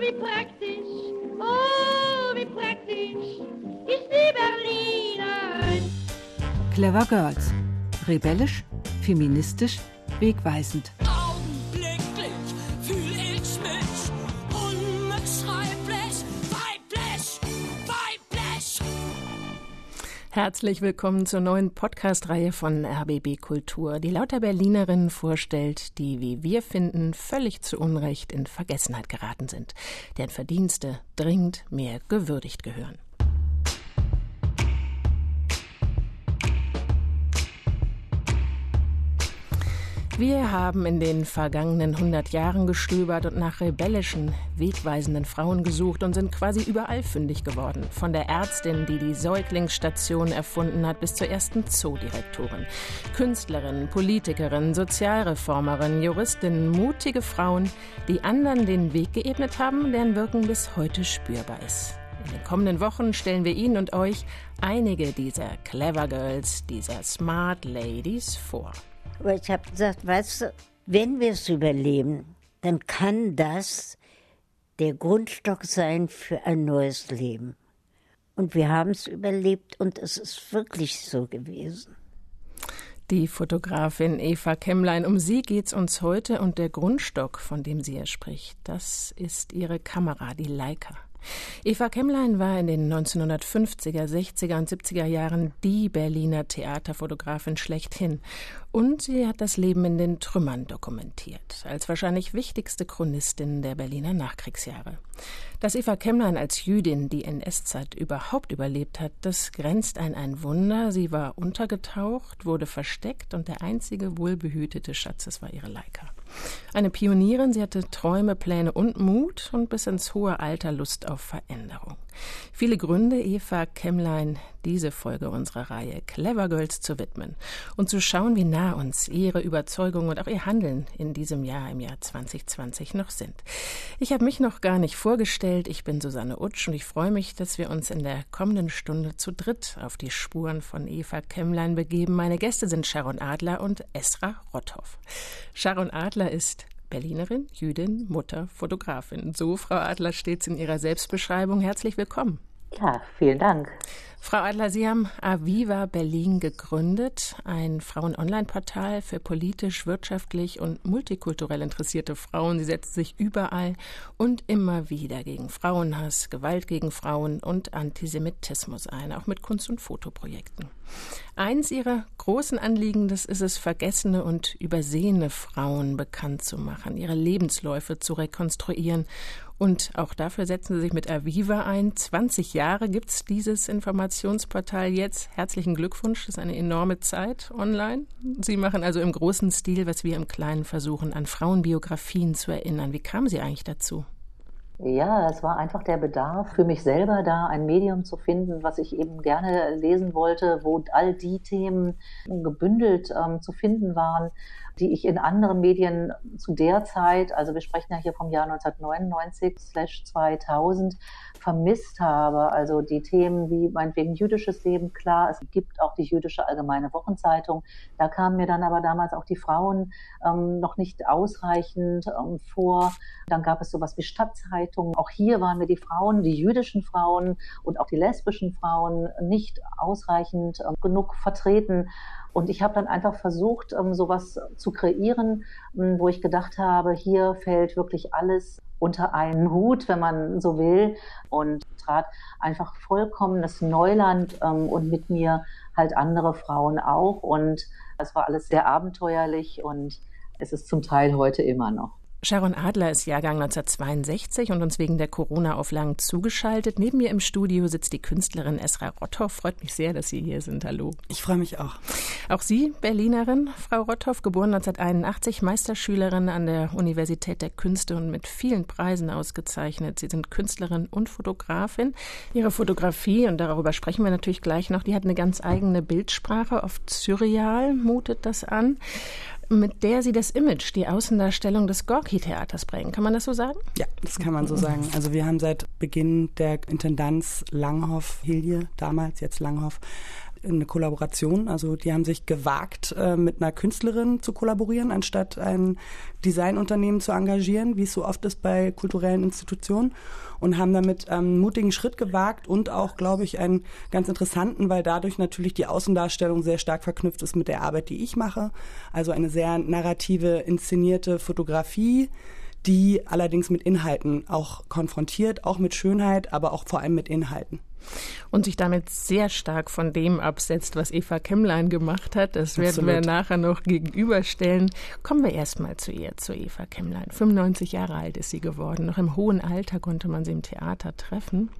wie praktisch, oh, wie praktisch ist die Berlinerin. Clever Girls. Rebellisch, feministisch, wegweisend. Herzlich willkommen zur neuen Podcast-Reihe von RBB Kultur, die lauter Berlinerinnen vorstellt, die, wie wir finden, völlig zu Unrecht in Vergessenheit geraten sind, deren Verdienste dringend mehr gewürdigt gehören. Wir haben in den vergangenen 100 Jahren gestöbert und nach rebellischen, wegweisenden Frauen gesucht und sind quasi überall fündig geworden. Von der Ärztin, die die Säuglingsstation erfunden hat, bis zur ersten Zoodirektorin. Künstlerinnen, Politikerinnen, Sozialreformerinnen, Juristinnen, mutige Frauen, die anderen den Weg geebnet haben, deren Wirken bis heute spürbar ist. In den kommenden Wochen stellen wir Ihnen und euch einige dieser Clever Girls, dieser Smart Ladies vor. Aber ich habe gesagt, weißt du, wenn wir es überleben, dann kann das der Grundstock sein für ein neues Leben. Und wir haben es überlebt und es ist wirklich so gewesen. Die Fotografin Eva Kemmlein, um sie geht's uns heute und der Grundstock, von dem sie hier spricht, das ist ihre Kamera, die Leica. Eva Kemmlein war in den 1950er, 60er und 70er Jahren die Berliner Theaterfotografin schlechthin. Und sie hat das Leben in den Trümmern dokumentiert, als wahrscheinlich wichtigste Chronistin der Berliner Nachkriegsjahre. Dass Eva Kemmlein als Jüdin die NS-Zeit überhaupt überlebt hat, das grenzt an ein Wunder. Sie war untergetaucht, wurde versteckt und der einzige wohlbehütete Schatz, das war ihre Leica. Eine Pionierin, sie hatte Träume, Pläne und Mut und bis ins hohe Alter Lust auf Veränderung. Viele Gründe, Eva Kemmlein diese Folge unserer Reihe Clever Girls zu widmen und zu schauen, wie nah uns ihre Überzeugungen und auch ihr Handeln in diesem Jahr, im Jahr 2020 noch sind. Ich habe mich noch gar nicht vorgestellt. Ich bin Susanne Utsch und ich freue mich, dass wir uns in der kommenden Stunde zu dritt auf die Spuren von Eva Kemmlein begeben. Meine Gäste sind Sharon Adler und Esra Rotthoff. Sharon Adler ist Berlinerin, Jüdin, Mutter, Fotografin. So, Frau Adler, steht's in Ihrer Selbstbeschreibung. Herzlich willkommen. Ja, vielen Dank. Frau Adler, Sie haben Aviva Berlin gegründet, ein Frauen-Online-Portal für politisch, wirtschaftlich und multikulturell interessierte Frauen. Sie setzen sich überall und immer wieder gegen Frauenhass, Gewalt gegen Frauen und Antisemitismus ein, auch mit Kunst- und Fotoprojekten. Eins ihrer großen Anliegen, das ist es, vergessene und übersehene Frauen bekannt zu machen, ihre Lebensläufe zu rekonstruieren und auch dafür setzen Sie sich mit Aviva ein. 20 Jahre gibt es dieses Informationsportal jetzt. Herzlichen Glückwunsch, das ist eine enorme Zeit online. Sie machen also im großen Stil, was wir im Kleinen versuchen, an Frauenbiografien zu erinnern. Wie kamen Sie eigentlich dazu? Ja, es war einfach der Bedarf für mich selber, da ein Medium zu finden, was ich eben gerne lesen wollte, wo all die Themen gebündelt ähm, zu finden waren, die ich in anderen Medien zu der Zeit, also wir sprechen ja hier vom Jahr 1999/2000, vermisst habe. Also die Themen wie meinetwegen jüdisches Leben, klar, es gibt auch die jüdische allgemeine Wochenzeitung. Da kamen mir dann aber damals auch die Frauen ähm, noch nicht ausreichend ähm, vor. Dann gab es sowas wie Stadtzeitungen. Auch hier waren mir die Frauen, die jüdischen Frauen und auch die lesbischen Frauen nicht ausreichend ähm, genug vertreten. Und ich habe dann einfach versucht, ähm, sowas zu kreieren, ähm, wo ich gedacht habe, hier fällt wirklich alles unter einen Hut, wenn man so will, und trat einfach vollkommenes Neuland ähm, und mit mir halt andere Frauen auch. Und es war alles sehr abenteuerlich und es ist zum Teil heute immer noch. Sharon Adler ist Jahrgang 1962 und uns wegen der Corona-Auflagen zugeschaltet. Neben mir im Studio sitzt die Künstlerin Esra Rotthoff. Freut mich sehr, dass Sie hier sind. Hallo. Ich freue mich auch. Auch Sie, Berlinerin, Frau Rotthoff, geboren 1981, Meisterschülerin an der Universität der Künste und mit vielen Preisen ausgezeichnet. Sie sind Künstlerin und Fotografin. Ihre Fotografie, und darüber sprechen wir natürlich gleich noch, die hat eine ganz eigene Bildsprache. Oft surreal mutet das an mit der Sie das Image, die Außendarstellung des Gorki-Theaters bringen. Kann man das so sagen? Ja, das kann man so sagen. Also wir haben seit Beginn der Intendanz Langhoff, Hilje, damals jetzt Langhoff, eine Kollaboration. Also die haben sich gewagt, äh, mit einer Künstlerin zu kollaborieren, anstatt ein Designunternehmen zu engagieren, wie es so oft ist bei kulturellen Institutionen. Und haben damit einen mutigen Schritt gewagt und auch, glaube ich, einen ganz interessanten, weil dadurch natürlich die Außendarstellung sehr stark verknüpft ist mit der Arbeit, die ich mache. Also eine sehr narrative, inszenierte Fotografie die allerdings mit Inhalten auch konfrontiert, auch mit Schönheit, aber auch vor allem mit Inhalten. Und sich damit sehr stark von dem absetzt, was Eva Kemmlein gemacht hat. Das werden wir nachher noch gegenüberstellen. Kommen wir erstmal zu ihr, zu Eva Kemmlein. 95 Jahre alt ist sie geworden. Noch im hohen Alter konnte man sie im Theater treffen.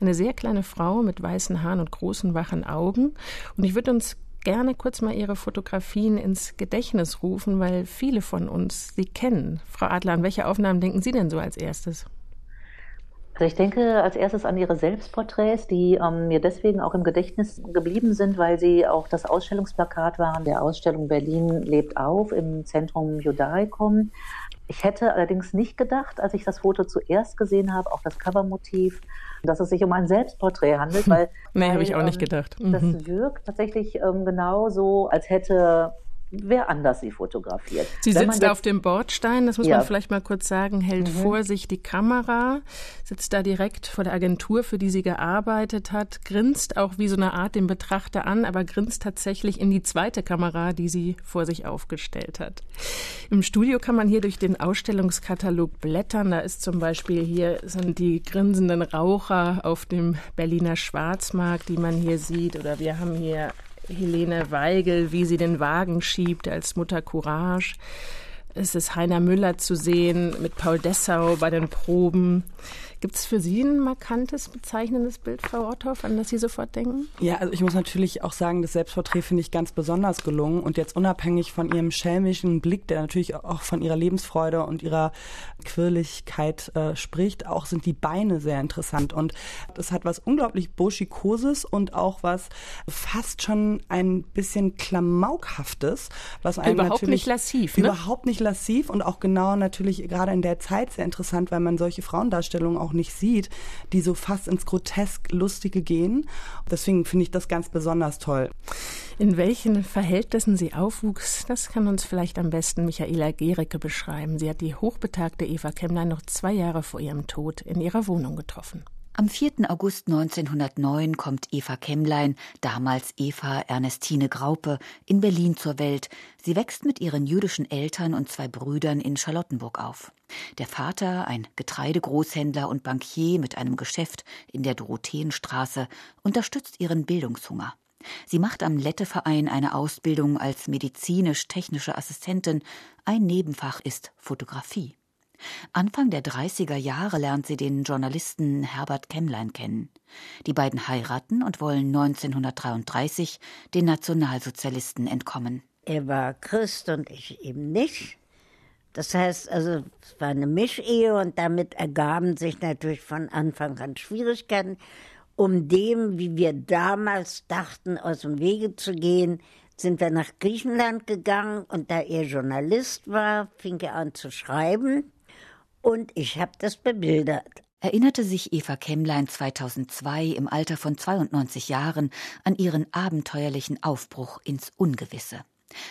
Eine sehr kleine Frau mit weißen Haaren und großen, wachen Augen. Und ich würde uns gerne kurz mal Ihre Fotografien ins Gedächtnis rufen, weil viele von uns sie kennen. Frau Adler, an welche Aufnahmen denken Sie denn so als erstes? Also ich denke als erstes an Ihre Selbstporträts, die ähm, mir deswegen auch im Gedächtnis geblieben sind, weil sie auch das Ausstellungsplakat waren der Ausstellung Berlin lebt auf im Zentrum Judaicum. Ich hätte allerdings nicht gedacht, als ich das Foto zuerst gesehen habe, auch das Covermotiv, dass es sich um ein Selbstporträt handelt, weil. nee, habe ich auch nicht ähm, gedacht. Mhm. Das wirkt tatsächlich ähm, genau so, als hätte wer anders sie fotografiert. Sie Wenn sitzt da auf dem Bordstein, das muss ja. man vielleicht mal kurz sagen, hält mhm. vor sich die Kamera, sitzt da direkt vor der Agentur, für die sie gearbeitet hat, grinst auch wie so eine Art den Betrachter an, aber grinst tatsächlich in die zweite Kamera, die sie vor sich aufgestellt hat. Im Studio kann man hier durch den Ausstellungskatalog blättern. Da ist zum Beispiel hier sind die grinsenden Raucher auf dem Berliner Schwarzmarkt, die man hier sieht, oder wir haben hier Helene Weigel, wie sie den Wagen schiebt als Mutter Courage. Es ist Heiner Müller zu sehen mit Paul Dessau bei den Proben. Gibt es für Sie ein markantes, bezeichnendes Bild, Frau Rotthoff, an das Sie sofort denken? Ja, also ich muss natürlich auch sagen, das Selbstporträt finde ich ganz besonders gelungen und jetzt unabhängig von Ihrem schelmischen Blick, der natürlich auch von Ihrer Lebensfreude und Ihrer Quirligkeit äh, spricht, auch sind die Beine sehr interessant und das hat was unglaublich Burschikoses und auch was fast schon ein bisschen Klamaukhaftes, was einem überhaupt natürlich nicht lassiv, ne? überhaupt nicht lassiv und auch genau natürlich gerade in der Zeit sehr interessant, weil man solche Frauendarstellungen auch nicht sieht, die so fast ins grotesk Lustige gehen. Deswegen finde ich das ganz besonders toll. In welchen Verhältnissen sie aufwuchs, das kann uns vielleicht am besten Michaela Gericke beschreiben. Sie hat die hochbetagte Eva Kemmlein noch zwei Jahre vor ihrem Tod in ihrer Wohnung getroffen. Am 4. August 1909 kommt Eva Kemmlein, damals Eva Ernestine Graupe, in Berlin zur Welt. Sie wächst mit ihren jüdischen Eltern und zwei Brüdern in Charlottenburg auf. Der Vater, ein Getreidegroßhändler und Bankier mit einem Geschäft in der Dorotheenstraße, unterstützt ihren Bildungshunger. Sie macht am Letteverein eine Ausbildung als medizinisch-technische Assistentin. Ein Nebenfach ist Fotografie. Anfang der 30er Jahre lernt sie den Journalisten Herbert Kemmlein kennen. Die beiden heiraten und wollen 1933 den Nationalsozialisten entkommen. Er war Christ und ich eben nicht. Das heißt also, es war eine Mischehe und damit ergaben sich natürlich von Anfang an Schwierigkeiten. Um dem, wie wir damals dachten, aus dem Wege zu gehen, sind wir nach Griechenland gegangen und da er Journalist war, fing er an zu schreiben und ich habe das bebildert. Erinnerte sich Eva Kemmlein 2002 im Alter von 92 Jahren an ihren abenteuerlichen Aufbruch ins Ungewisse.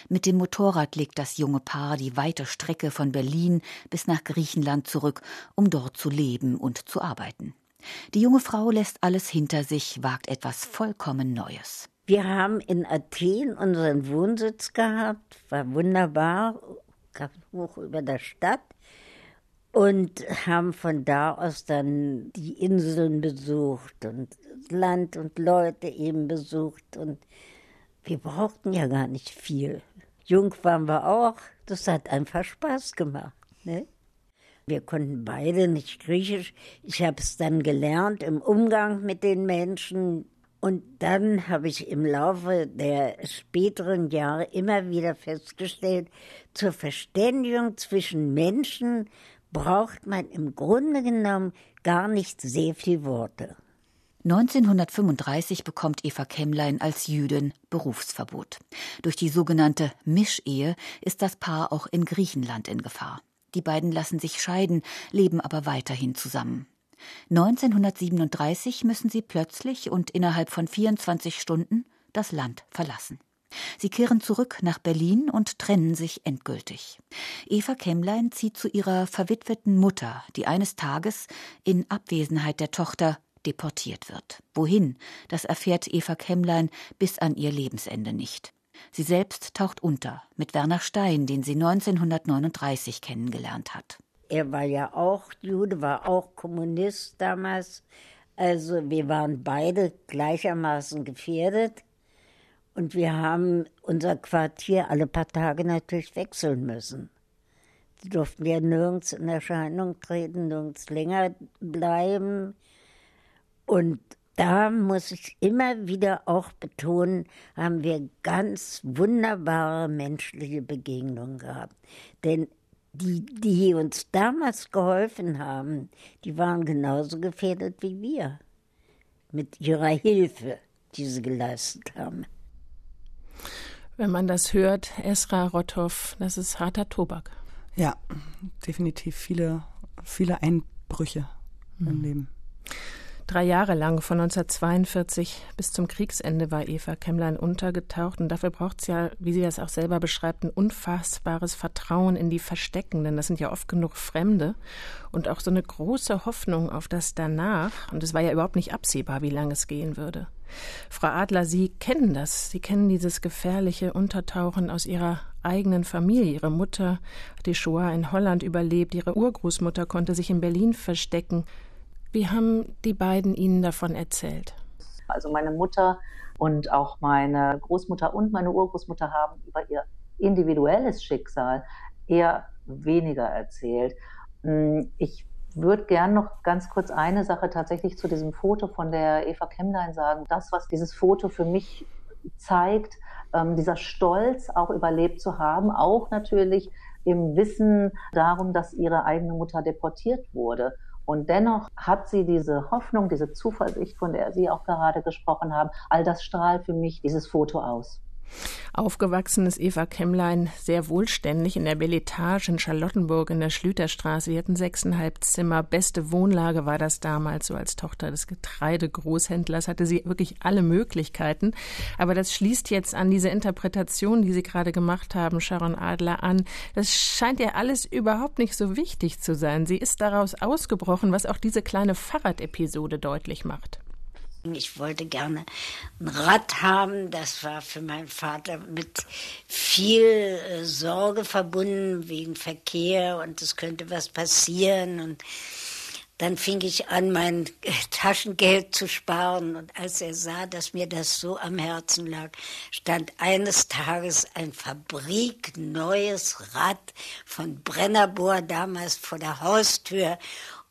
Mit dem Motorrad legt das junge Paar die weite Strecke von Berlin bis nach Griechenland zurück, um dort zu leben und zu arbeiten. Die junge Frau lässt alles hinter sich, wagt etwas vollkommen Neues. Wir haben in Athen unseren Wohnsitz gehabt, war wunderbar, hoch über der Stadt und haben von da aus dann die Inseln besucht und Land und Leute eben besucht und wir brauchten ja gar nicht viel. Jung waren wir auch, das hat einfach Spaß gemacht. Ne? Wir konnten beide nicht Griechisch. Ich habe es dann gelernt im Umgang mit den Menschen. Und dann habe ich im Laufe der späteren Jahre immer wieder festgestellt, zur Verständigung zwischen Menschen braucht man im Grunde genommen gar nicht sehr viel Worte. 1935 bekommt Eva Kemmlein als Jüdin Berufsverbot. Durch die sogenannte Mischehe ist das Paar auch in Griechenland in Gefahr. Die beiden lassen sich scheiden, leben aber weiterhin zusammen. 1937 müssen sie plötzlich und innerhalb von 24 Stunden das Land verlassen. Sie kehren zurück nach Berlin und trennen sich endgültig. Eva Kemmlein zieht zu ihrer verwitweten Mutter, die eines Tages in Abwesenheit der Tochter deportiert wird. Wohin, das erfährt Eva Kemmlein bis an ihr Lebensende nicht. Sie selbst taucht unter mit Werner Stein, den sie 1939 kennengelernt hat. Er war ja auch Jude, war auch Kommunist damals. Also wir waren beide gleichermaßen gefährdet. Und wir haben unser Quartier alle paar Tage natürlich wechseln müssen. Sie durften ja nirgends in Erscheinung treten, nirgends länger bleiben. Und da muss ich immer wieder auch betonen, haben wir ganz wunderbare menschliche Begegnungen gehabt. Denn die, die uns damals geholfen haben, die waren genauso gefährdet wie wir. Mit ihrer Hilfe, die sie geleistet haben. Wenn man das hört, Esra Rotthoff, das ist harter Tobak. Ja, definitiv viele, viele Einbrüche mhm. im Leben. Drei Jahre lang, von 1942 bis zum Kriegsende, war Eva Kemmlein untergetaucht. Und dafür braucht es ja, wie sie das auch selber beschreibt, ein unfassbares Vertrauen in die Versteckenden. Das sind ja oft genug Fremde. Und auch so eine große Hoffnung auf das danach. Und es war ja überhaupt nicht absehbar, wie lange es gehen würde. Frau Adler, Sie kennen das. Sie kennen dieses gefährliche Untertauchen aus Ihrer eigenen Familie. Ihre Mutter hat die Shoah in Holland überlebt. Ihre Urgroßmutter konnte sich in Berlin verstecken. Wie haben die beiden Ihnen davon erzählt? Also meine Mutter und auch meine Großmutter und meine Urgroßmutter haben über ihr individuelles Schicksal eher weniger erzählt. Hm, ich würde gern noch ganz kurz eine Sache tatsächlich zu diesem Foto von der Eva Kemmlein sagen. Das, was dieses Foto für mich zeigt, ähm, dieser Stolz auch überlebt zu haben, auch natürlich im Wissen darum, dass ihre eigene Mutter deportiert wurde. Und dennoch hat sie diese Hoffnung, diese Zuversicht, von der Sie auch gerade gesprochen haben. All das strahlt für mich dieses Foto aus. Aufgewachsen ist Eva Kemmlein sehr wohlständig in der Belletage in Charlottenburg in der Schlüterstraße. Sie hatten sechseinhalb Zimmer. Beste Wohnlage war das damals. So als Tochter des Getreidegroßhändlers hatte sie wirklich alle Möglichkeiten. Aber das schließt jetzt an diese Interpretation, die Sie gerade gemacht haben, Sharon Adler, an. Das scheint ihr alles überhaupt nicht so wichtig zu sein. Sie ist daraus ausgebrochen, was auch diese kleine Fahrradepisode deutlich macht. Ich wollte gerne ein Rad haben. Das war für meinen Vater mit viel äh, Sorge verbunden wegen Verkehr und es könnte was passieren. Und dann fing ich an, mein Taschengeld zu sparen. Und als er sah, dass mir das so am Herzen lag, stand eines Tages ein fabrikneues Rad von Brennerbohr damals vor der Haustür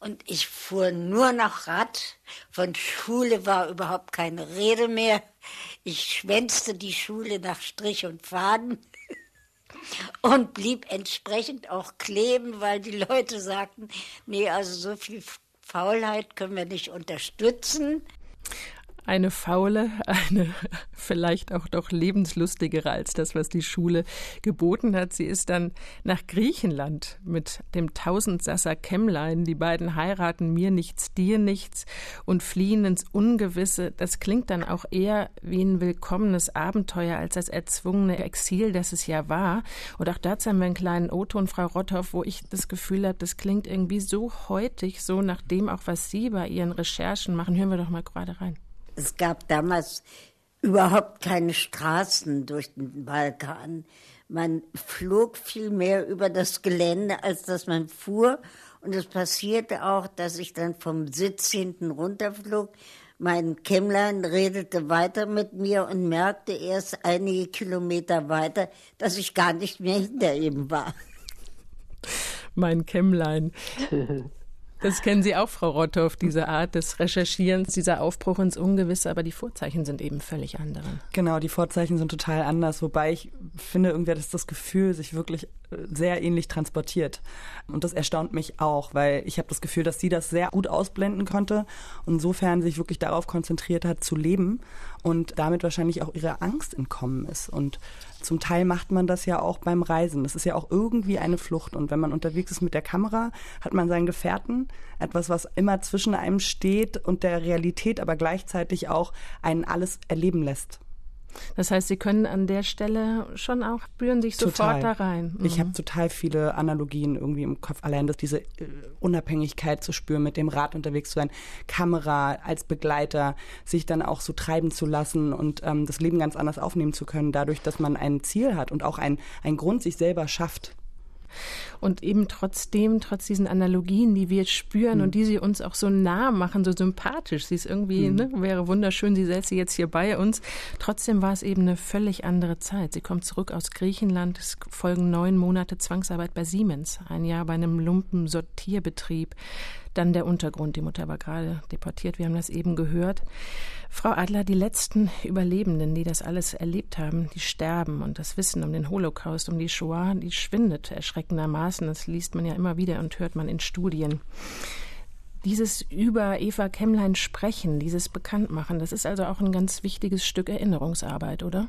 und ich fuhr nur noch Rad. Von Schule war überhaupt keine Rede mehr. Ich schwänzte die Schule nach Strich und Faden und blieb entsprechend auch kleben, weil die Leute sagten, nee, also so viel Faulheit können wir nicht unterstützen eine faule, eine vielleicht auch doch lebenslustigere als das, was die Schule geboten hat. Sie ist dann nach Griechenland mit dem Tausendsasser Kämmlein. Die beiden heiraten mir nichts, dir nichts und fliehen ins Ungewisse. Das klingt dann auch eher wie ein willkommenes Abenteuer als das erzwungene Exil, das es ja war. Und auch dazu haben wir einen kleinen O-Ton, Frau Rotthoff, wo ich das Gefühl habe, das klingt irgendwie so heutig, so nach dem auch, was Sie bei Ihren Recherchen machen. Hören wir doch mal gerade rein. Es gab damals überhaupt keine Straßen durch den Balkan. Man flog viel mehr über das Gelände, als dass man fuhr. Und es passierte auch, dass ich dann vom Sitz hinten runterflog. Mein Kämmlein redete weiter mit mir und merkte erst einige Kilometer weiter, dass ich gar nicht mehr hinter ihm war. Mein Kämmlein. Das kennen Sie auch, Frau Rotthoff, diese Art des Recherchierens, dieser Aufbruch ins Ungewisse, aber die Vorzeichen sind eben völlig andere. Genau, die Vorzeichen sind total anders, wobei ich finde irgendwie, dass das Gefühl sich wirklich äh, sehr ähnlich transportiert. Und das erstaunt mich auch, weil ich habe das Gefühl, dass sie das sehr gut ausblenden konnte und insofern sich wirklich darauf konzentriert hat, zu leben und damit wahrscheinlich auch ihrer Angst entkommen ist. Und zum Teil macht man das ja auch beim Reisen. Das ist ja auch irgendwie eine Flucht. Und wenn man unterwegs ist mit der Kamera, hat man seinen Gefährten, etwas, was immer zwischen einem steht und der Realität, aber gleichzeitig auch einen alles erleben lässt. Das heißt, Sie können an der Stelle schon auch spüren sich Total. sofort da rein. Ich Mhm. habe total viele Analogien irgendwie im Kopf. Allein dass diese äh, Unabhängigkeit zu spüren, mit dem Rad unterwegs zu sein, Kamera als Begleiter, sich dann auch so treiben zu lassen und ähm, das Leben ganz anders aufnehmen zu können, dadurch, dass man ein Ziel hat und auch ein, ein Grund sich selber schafft. Und eben trotzdem, trotz diesen Analogien, die wir spüren und die sie uns auch so nah machen, so sympathisch. Sie ist irgendwie, ne, wäre wunderschön, sie säße jetzt hier bei uns. Trotzdem war es eben eine völlig andere Zeit. Sie kommt zurück aus Griechenland. Es folgen neun Monate Zwangsarbeit bei Siemens, ein Jahr bei einem Lumpensortierbetrieb. Dann der Untergrund. Die Mutter war gerade deportiert. Wir haben das eben gehört. Frau Adler, die letzten Überlebenden, die das alles erlebt haben, die sterben und das Wissen um den Holocaust, um die Shoah, die schwindet erschreckendermaßen. Das liest man ja immer wieder und hört man in Studien. Dieses über Eva Kemmlein sprechen, dieses Bekanntmachen, das ist also auch ein ganz wichtiges Stück Erinnerungsarbeit, oder?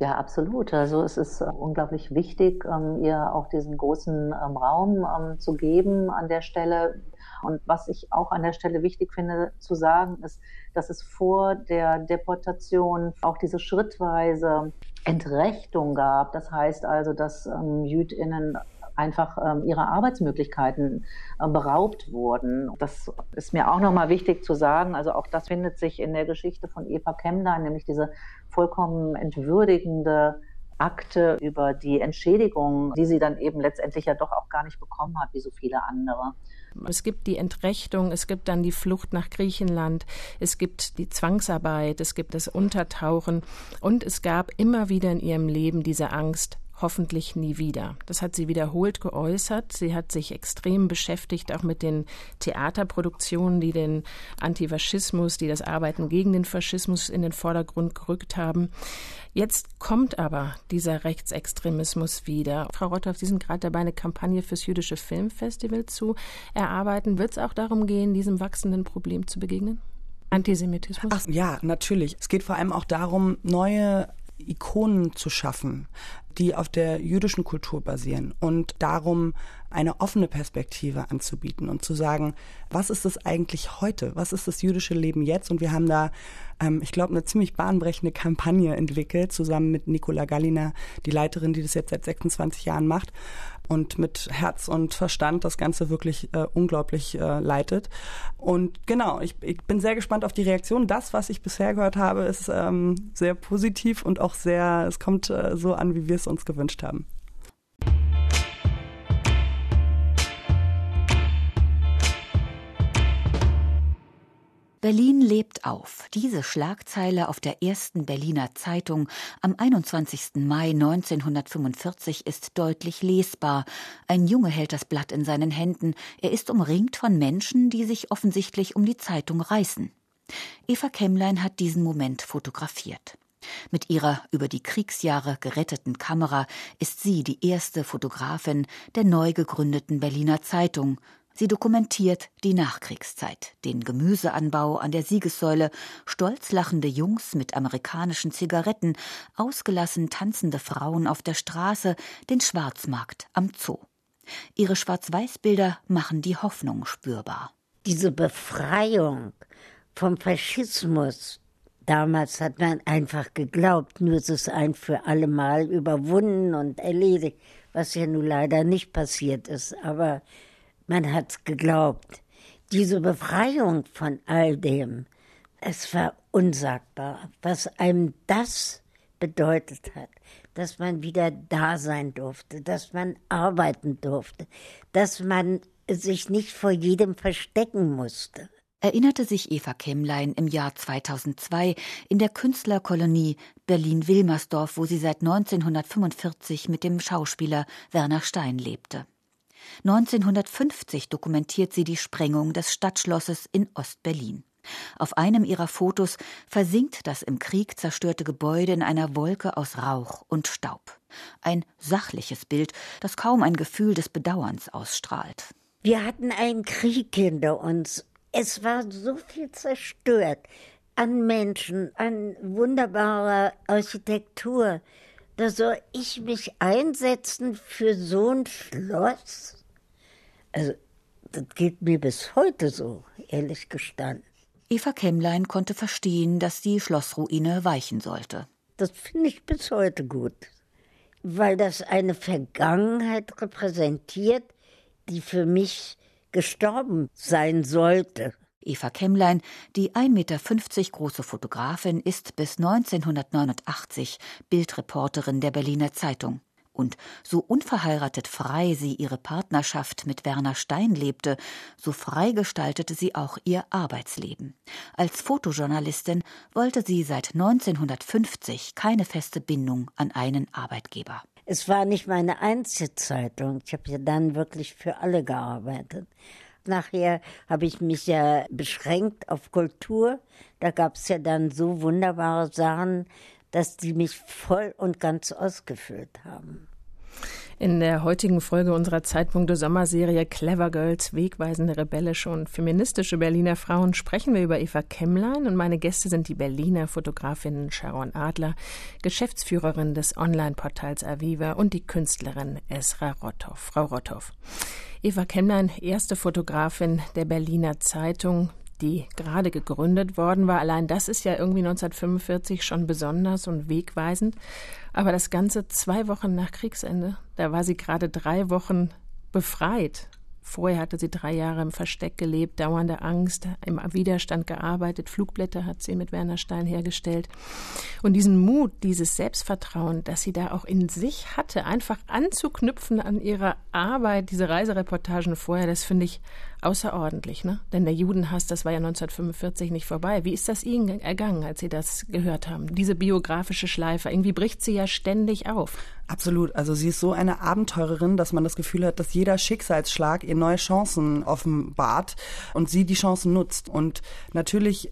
Ja, absolut. Also es ist äh, unglaublich wichtig, ähm, ihr auch diesen großen ähm, Raum ähm, zu geben an der Stelle. Und was ich auch an der Stelle wichtig finde zu sagen, ist, dass es vor der Deportation auch diese schrittweise Entrechtung gab. Das heißt also, dass ähm, JüdInnen einfach ähm, ihrer Arbeitsmöglichkeiten äh, beraubt wurden. Das ist mir auch nochmal wichtig zu sagen. Also auch das findet sich in der Geschichte von Eva Kemlein, nämlich diese vollkommen entwürdigende Akte über die Entschädigung, die sie dann eben letztendlich ja doch auch gar nicht bekommen hat, wie so viele andere. Es gibt die Entrechtung, es gibt dann die Flucht nach Griechenland, es gibt die Zwangsarbeit, es gibt das Untertauchen und es gab immer wieder in ihrem Leben diese Angst, hoffentlich nie wieder. Das hat sie wiederholt geäußert. Sie hat sich extrem beschäftigt, auch mit den Theaterproduktionen, die den Antifaschismus, die das Arbeiten gegen den Faschismus in den Vordergrund gerückt haben. Jetzt kommt aber dieser Rechtsextremismus wieder. Frau Rotthoff, Sie sind gerade dabei, eine Kampagne fürs Jüdische Filmfestival zu erarbeiten. Wird es auch darum gehen, diesem wachsenden Problem zu begegnen? Antisemitismus? Ach ja, natürlich. Es geht vor allem auch darum, neue Ikonen zu schaffen, die auf der jüdischen Kultur basieren und darum, eine offene Perspektive anzubieten und zu sagen, was ist das eigentlich heute? Was ist das jüdische Leben jetzt? Und wir haben da, ähm, ich glaube, eine ziemlich bahnbrechende Kampagne entwickelt, zusammen mit Nicola Gallina, die Leiterin, die das jetzt seit 26 Jahren macht und mit Herz und Verstand das Ganze wirklich äh, unglaublich äh, leitet. Und genau, ich, ich bin sehr gespannt auf die Reaktion. Das, was ich bisher gehört habe, ist ähm, sehr positiv und auch sehr, es kommt äh, so an, wie wir es uns gewünscht haben. Berlin lebt auf. Diese Schlagzeile auf der ersten Berliner Zeitung am 21. Mai 1945 ist deutlich lesbar. Ein Junge hält das Blatt in seinen Händen. Er ist umringt von Menschen, die sich offensichtlich um die Zeitung reißen. Eva Kemmlein hat diesen Moment fotografiert. Mit ihrer über die Kriegsjahre geretteten Kamera ist sie die erste Fotografin der neu gegründeten Berliner Zeitung. Sie dokumentiert die Nachkriegszeit, den Gemüseanbau an der Siegessäule, stolz lachende Jungs mit amerikanischen Zigaretten, ausgelassen tanzende Frauen auf der Straße, den Schwarzmarkt am Zoo. Ihre Schwarz-Weiß-Bilder machen die Hoffnung spürbar. Diese Befreiung vom Faschismus, damals hat man einfach geglaubt, nur es ist ein für alle Mal überwunden und erledigt, was ja nun leider nicht passiert ist, aber man hat's geglaubt. Diese Befreiung von all dem, es war unsagbar, was einem das bedeutet hat, dass man wieder da sein durfte, dass man arbeiten durfte, dass man sich nicht vor jedem verstecken musste. Erinnerte sich Eva Kemmlein im Jahr 2002 in der Künstlerkolonie Berlin-Wilmersdorf, wo sie seit 1945 mit dem Schauspieler Werner Stein lebte. 1950 dokumentiert sie die Sprengung des Stadtschlosses in Ostberlin. Auf einem ihrer Fotos versinkt das im Krieg zerstörte Gebäude in einer Wolke aus Rauch und Staub. Ein sachliches Bild, das kaum ein Gefühl des Bedauerns ausstrahlt. Wir hatten einen Krieg hinter uns. Es war so viel zerstört an Menschen, an wunderbarer Architektur. Da soll ich mich einsetzen für so ein Schloss? Also, das geht mir bis heute so, ehrlich gestanden. Eva Kemmlein konnte verstehen, dass die Schlossruine weichen sollte. Das finde ich bis heute gut, weil das eine Vergangenheit repräsentiert, die für mich gestorben sein sollte. Eva Kemmlein, die 1,50 Meter große Fotografin, ist bis 1989 Bildreporterin der Berliner Zeitung. Und so unverheiratet frei sie ihre Partnerschaft mit Werner Stein lebte, so frei gestaltete sie auch ihr Arbeitsleben. Als Fotojournalistin wollte sie seit 1950 keine feste Bindung an einen Arbeitgeber. Es war nicht meine einzige Zeitung. Ich habe ja dann wirklich für alle gearbeitet. Nachher habe ich mich ja beschränkt auf Kultur. Da gab es ja dann so wunderbare Sachen, dass die mich voll und ganz ausgefüllt haben. In der heutigen Folge unserer Zeitpunkte Sommerserie Clever Girls, wegweisende rebellische und feministische Berliner Frauen sprechen wir über Eva Kemmlein und meine Gäste sind die Berliner Fotografin Sharon Adler, Geschäftsführerin des Online-Portals Aviva und die Künstlerin Esra Rotthoff. Frau Rotthoff. Eva Kemmlein, erste Fotografin der Berliner Zeitung, die gerade gegründet worden war. Allein das ist ja irgendwie 1945 schon besonders und wegweisend. Aber das Ganze zwei Wochen nach Kriegsende, da war sie gerade drei Wochen befreit Vorher hatte sie drei Jahre im Versteck gelebt, dauernde Angst, im Widerstand gearbeitet, Flugblätter hat sie mit Werner Stein hergestellt. Und diesen Mut, dieses Selbstvertrauen, das sie da auch in sich hatte, einfach anzuknüpfen an ihre Arbeit, diese Reisereportagen vorher, das finde ich außerordentlich. Ne? Denn der Judenhass, das war ja 1945 nicht vorbei. Wie ist das Ihnen ergangen, als Sie das gehört haben? Diese biografische Schleife, irgendwie bricht sie ja ständig auf. Absolut. Also sie ist so eine Abenteurerin, dass man das Gefühl hat, dass jeder Schicksalsschlag ihr neue Chancen offenbart und sie die Chancen nutzt. Und natürlich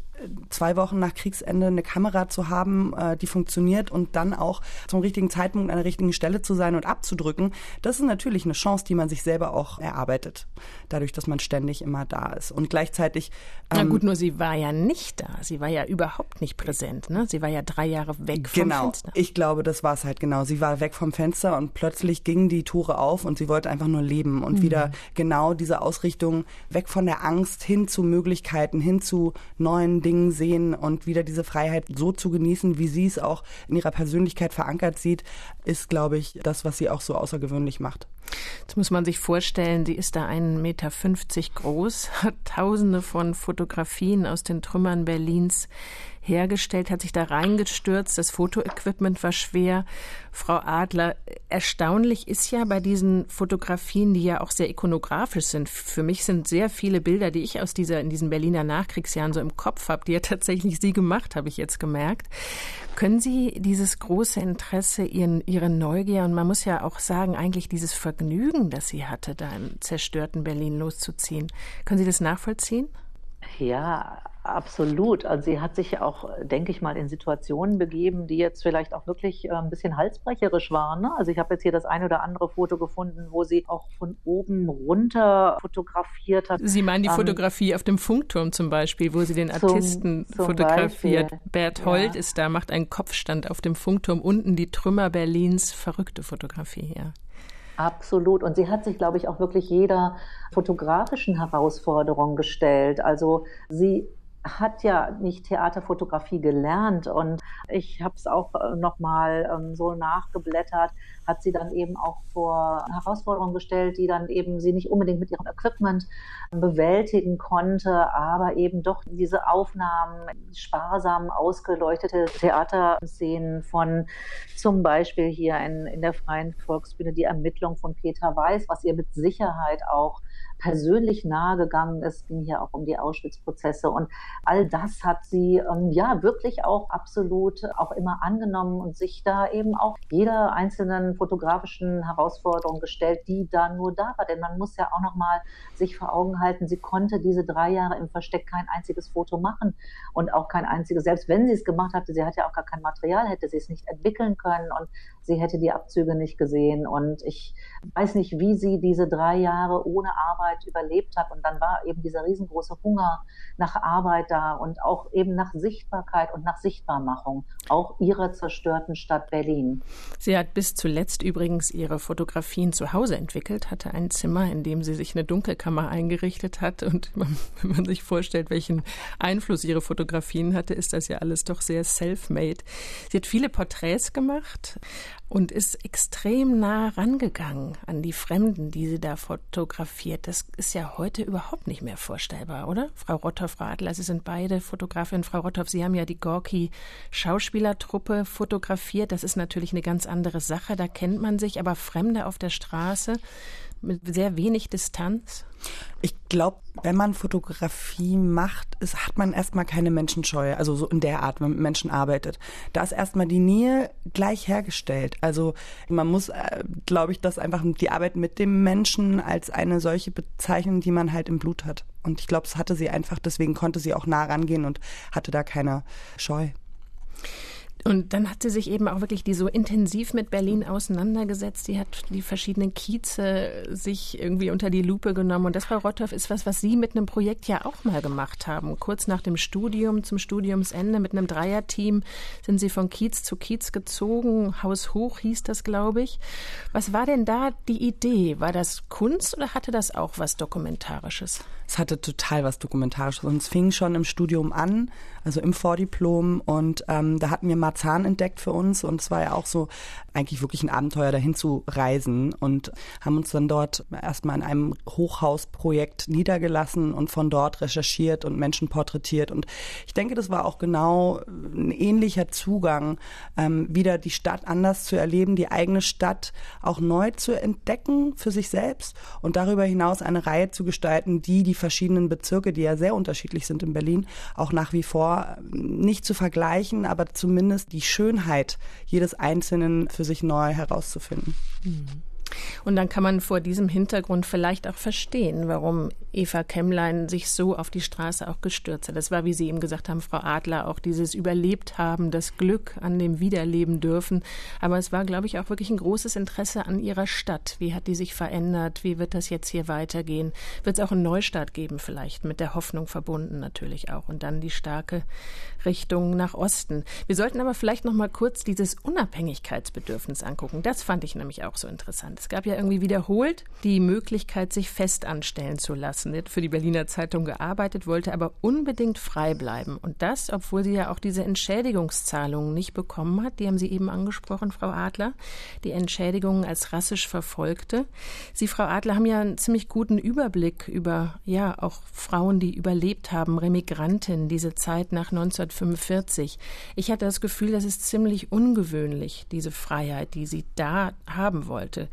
zwei Wochen nach Kriegsende eine Kamera zu haben, äh, die funktioniert und dann auch zum richtigen Zeitpunkt an der richtigen Stelle zu sein und abzudrücken, das ist natürlich eine Chance, die man sich selber auch erarbeitet, dadurch, dass man ständig immer da ist. Und gleichzeitig. Ähm, Na gut, nur sie war ja nicht da. Sie war ja überhaupt nicht präsent. Ne? Sie war ja drei Jahre weg vom genau. Fenster. Ich glaube, das war es halt genau. Sie war weg vom Fenster und plötzlich gingen die Tore auf und sie wollte einfach nur leben und mhm. wieder genau diese Ausrichtung weg von der Angst hin zu Möglichkeiten, hin zu neuen Dingen Dingen sehen und wieder diese Freiheit so zu genießen, wie sie es auch in ihrer Persönlichkeit verankert sieht, ist, glaube ich, das, was sie auch so außergewöhnlich macht. Jetzt muss man sich vorstellen, sie ist da 1,50 Meter groß, hat tausende von Fotografien aus den Trümmern Berlins hergestellt, hat sich da reingestürzt. Das Fotoequipment war schwer. Frau Adler, erstaunlich ist ja bei diesen Fotografien, die ja auch sehr ikonografisch sind. Für mich sind sehr viele Bilder, die ich aus dieser, in diesen Berliner Nachkriegsjahren so im Kopf habe, die ja tatsächlich Sie gemacht, habe ich jetzt gemerkt. Können Sie dieses große Interesse, Ihren, Ihre Neugier und man muss ja auch sagen, eigentlich dieses Vergnügen, das sie hatte, da im zerstörten Berlin loszuziehen, können Sie das nachvollziehen? Ja, absolut. Also sie hat sich auch, denke ich mal, in Situationen begeben, die jetzt vielleicht auch wirklich äh, ein bisschen halsbrecherisch waren. Ne? Also ich habe jetzt hier das eine oder andere Foto gefunden, wo sie auch von oben runter fotografiert hat. Sie meinen die ähm, Fotografie auf dem Funkturm zum Beispiel, wo sie den Artisten zum, zum fotografiert. Beispiel. Bert Holt ja. ist da, macht einen Kopfstand auf dem Funkturm, unten die Trümmer Berlins, verrückte Fotografie, ja. Absolut. Und sie hat sich, glaube ich, auch wirklich jeder fotografischen Herausforderung gestellt. Also sie hat ja nicht Theaterfotografie gelernt und ich habe es auch äh, nochmal ähm, so nachgeblättert, hat sie dann eben auch vor Herausforderungen gestellt, die dann eben sie nicht unbedingt mit ihrem Equipment bewältigen konnte, aber eben doch diese Aufnahmen, sparsam ausgeleuchtete Theaterszenen von zum Beispiel hier in, in der Freien Volksbühne die Ermittlung von Peter Weiß, was ihr mit Sicherheit auch persönlich nahe gegangen ist, ging hier auch um die Auschwitz-Prozesse und all das hat sie ähm, ja wirklich auch absolut auch immer angenommen und sich da eben auch jeder einzelnen fotografischen Herausforderung gestellt, die da nur da war. Denn man muss ja auch noch mal sich vor Augen halten, sie konnte diese drei Jahre im Versteck kein einziges Foto machen und auch kein einziges, selbst wenn sie es gemacht hatte, sie hat ja auch gar kein Material, hätte sie es nicht entwickeln können und sie hätte die Abzüge nicht gesehen und ich weiß nicht, wie sie diese drei Jahre ohne Arbeit überlebt hat. Und dann war eben dieser riesengroße Hunger nach Arbeit da und auch eben nach Sichtbarkeit und nach Sichtbarmachung, auch ihrer zerstörten Stadt Berlin. Sie hat bis zuletzt übrigens ihre Fotografien zu Hause entwickelt, hatte ein Zimmer, in dem sie sich eine Dunkelkammer eingerichtet hat. Und wenn man sich vorstellt, welchen Einfluss ihre Fotografien hatte, ist das ja alles doch sehr self-made. Sie hat viele Porträts gemacht, und ist extrem nah rangegangen an die Fremden, die sie da fotografiert. Das ist ja heute überhaupt nicht mehr vorstellbar, oder? Frau Rotthoff, Frau Adler, Sie sind beide Fotografinnen. Frau Rotthoff, Sie haben ja die Gorki Schauspielertruppe fotografiert. Das ist natürlich eine ganz andere Sache. Da kennt man sich, aber Fremde auf der Straße mit sehr wenig Distanz? Ich glaube, wenn man Fotografie macht, ist, hat man erstmal keine Menschenscheue, also so in der Art, wenn man mit Menschen arbeitet. Da ist erstmal die Nähe gleich hergestellt. Also man muss, äh, glaube ich, das einfach die Arbeit mit dem Menschen als eine solche bezeichnen, die man halt im Blut hat. Und ich glaube, es hatte sie einfach, deswegen konnte sie auch nah rangehen und hatte da keine Scheu. Und dann hat sie sich eben auch wirklich die so intensiv mit Berlin auseinandergesetzt. Sie hat die verschiedenen Kieze sich irgendwie unter die Lupe genommen. Und das, Frau Rotthoff, ist was, was Sie mit einem Projekt ja auch mal gemacht haben. Kurz nach dem Studium, zum Studiumsende, mit einem Dreierteam sind Sie von Kiez zu Kiez gezogen. Haus hoch hieß das, glaube ich. Was war denn da die Idee? War das Kunst oder hatte das auch was Dokumentarisches? Es hatte total was Dokumentarisches. Und es fing schon im Studium an, also im Vordiplom. Und ähm, da hatten wir Marzahn entdeckt für uns. Und es war ja auch so eigentlich wirklich ein Abenteuer, dahin zu reisen. Und haben uns dann dort erstmal in einem Hochhausprojekt niedergelassen und von dort recherchiert und Menschen porträtiert. Und ich denke, das war auch genau ein ähnlicher Zugang, ähm, wieder die Stadt anders zu erleben, die eigene Stadt auch neu zu entdecken für sich selbst und darüber hinaus eine Reihe zu gestalten, die die verschiedenen Bezirke, die ja sehr unterschiedlich sind in Berlin, auch nach wie vor nicht zu vergleichen, aber zumindest die Schönheit jedes Einzelnen für sich neu herauszufinden. Mhm. Und dann kann man vor diesem Hintergrund vielleicht auch verstehen, warum Eva Kemmlein sich so auf die Straße auch gestürzt hat. Das war, wie Sie eben gesagt haben, Frau Adler, auch dieses Überlebt haben, das Glück an dem Wiederleben dürfen. Aber es war, glaube ich, auch wirklich ein großes Interesse an ihrer Stadt. Wie hat die sich verändert? Wie wird das jetzt hier weitergehen? Wird es auch einen Neustart geben vielleicht, mit der Hoffnung verbunden natürlich auch. Und dann die starke Richtung nach Osten. Wir sollten aber vielleicht noch mal kurz dieses Unabhängigkeitsbedürfnis angucken. Das fand ich nämlich auch so interessant. Es gab ja irgendwie wiederholt die Möglichkeit, sich fest anstellen zu lassen. Er hat für die Berliner Zeitung gearbeitet, wollte aber unbedingt frei bleiben. Und das, obwohl sie ja auch diese Entschädigungszahlungen nicht bekommen hat. Die haben Sie eben angesprochen, Frau Adler. Die Entschädigungen als rassisch Verfolgte. Sie, Frau Adler, haben ja einen ziemlich guten Überblick über, ja, auch Frauen, die überlebt haben, Remigrantinnen, diese Zeit nach 1945. Ich hatte das Gefühl, das ist ziemlich ungewöhnlich, diese Freiheit, die sie da haben wollte.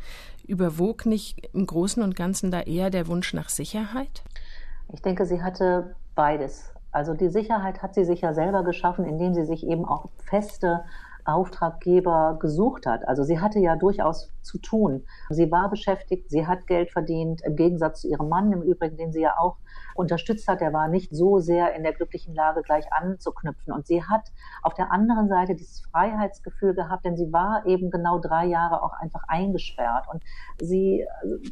Überwog nicht im Großen und Ganzen da eher der Wunsch nach Sicherheit? Ich denke, sie hatte beides. Also die Sicherheit hat sie sich ja selber geschaffen, indem sie sich eben auch feste Auftraggeber gesucht hat. Also sie hatte ja durchaus zu tun. Sie war beschäftigt, sie hat Geld verdient, im Gegensatz zu ihrem Mann im Übrigen, den sie ja auch unterstützt hat. Der war nicht so sehr in der glücklichen Lage, gleich anzuknüpfen. Und sie hat auf der anderen Seite dieses Freiheitsgefühl gehabt, denn sie war eben genau drei Jahre auch einfach eingesperrt. Und sie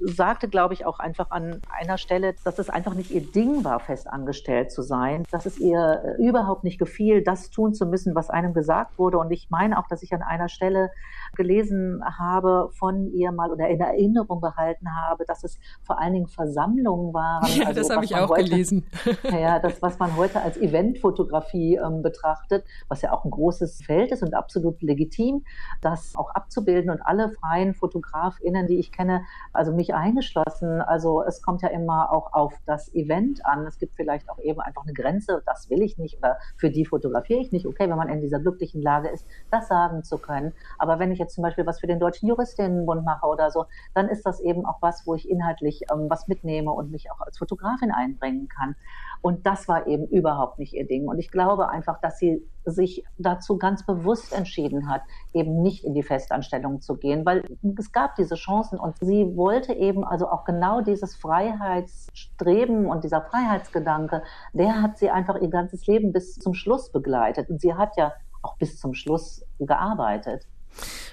sagte, glaube ich, auch einfach an einer Stelle, dass es einfach nicht ihr Ding war, festangestellt zu sein, dass es ihr überhaupt nicht gefiel, das tun zu müssen, was einem gesagt wurde. Und ich meine auch, dass ich an einer Stelle gelesen habe von ihr mal oder in Erinnerung behalten habe, dass es vor allen Dingen Versammlungen waren. Ja, also, das habe ich auch gelesen. Ja, das, was man heute als Eventfotografie ähm, betrachtet, was ja auch ein großes Feld ist und absolut legitim, das auch abzubilden und alle freien FotografInnen, die ich kenne, also mich eingeschlossen, also es kommt ja immer auch auf das Event an. Es gibt vielleicht auch eben einfach eine Grenze, das will ich nicht oder für die fotografiere ich nicht. Okay, wenn man in dieser glücklichen Lage ist, das sagen zu können. Aber wenn ich jetzt zum Beispiel was für den Deutschen Juristinnenbund mache oder so, dann ist das eben auch was, wo ich inhaltlich ähm, was mitnehme und mich auch als Fotografin einbringen kann. Und das war eben überhaupt nicht ihr Ding. Und ich glaube einfach, dass sie sich dazu ganz bewusst entschieden hat, eben nicht in die Festanstellung zu gehen, weil es gab diese Chancen und sie wollte eben also auch genau dieses Freiheitsstreben und dieser Freiheitsgedanke, der hat sie einfach ihr ganzes Leben bis zum Schluss begleitet. Und sie hat ja auch bis zum Schluss gearbeitet.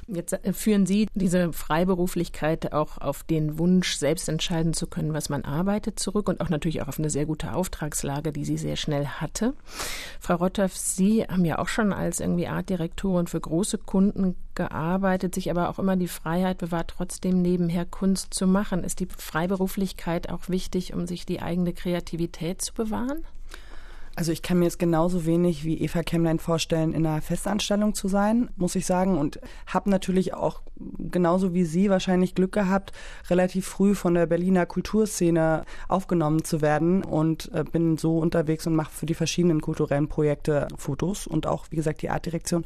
Jetzt äh, führen Sie diese Freiberuflichkeit auch auf den Wunsch, selbst entscheiden zu können, was man arbeitet, zurück und auch natürlich auch auf eine sehr gute Auftragslage, die sie sehr schnell hatte. Frau Rotthoff, Sie haben ja auch schon als irgendwie Artdirektorin für große Kunden gearbeitet, sich aber auch immer die Freiheit bewahrt, trotzdem nebenher Kunst zu machen. Ist die Freiberuflichkeit auch wichtig, um sich die eigene Kreativität zu bewahren? Also ich kann mir es genauso wenig wie Eva Kemmlein vorstellen, in einer Festanstellung zu sein, muss ich sagen. Und habe natürlich auch genauso wie Sie wahrscheinlich Glück gehabt, relativ früh von der Berliner Kulturszene aufgenommen zu werden und äh, bin so unterwegs und mache für die verschiedenen kulturellen Projekte Fotos und auch, wie gesagt, die Artdirektion.